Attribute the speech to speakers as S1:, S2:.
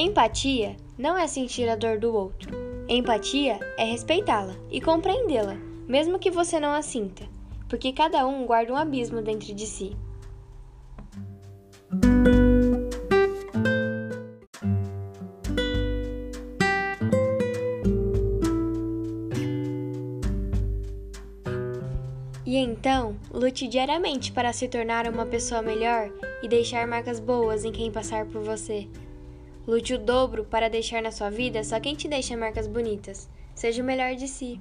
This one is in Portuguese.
S1: Empatia não é sentir a dor do outro. Empatia é respeitá-la e compreendê-la, mesmo que você não a sinta, porque cada um guarda um abismo dentro de si. E então, lute diariamente para se tornar uma pessoa melhor e deixar marcas boas em quem passar por você. Lute o dobro para deixar na sua vida só quem te deixa marcas bonitas. Seja o melhor de si.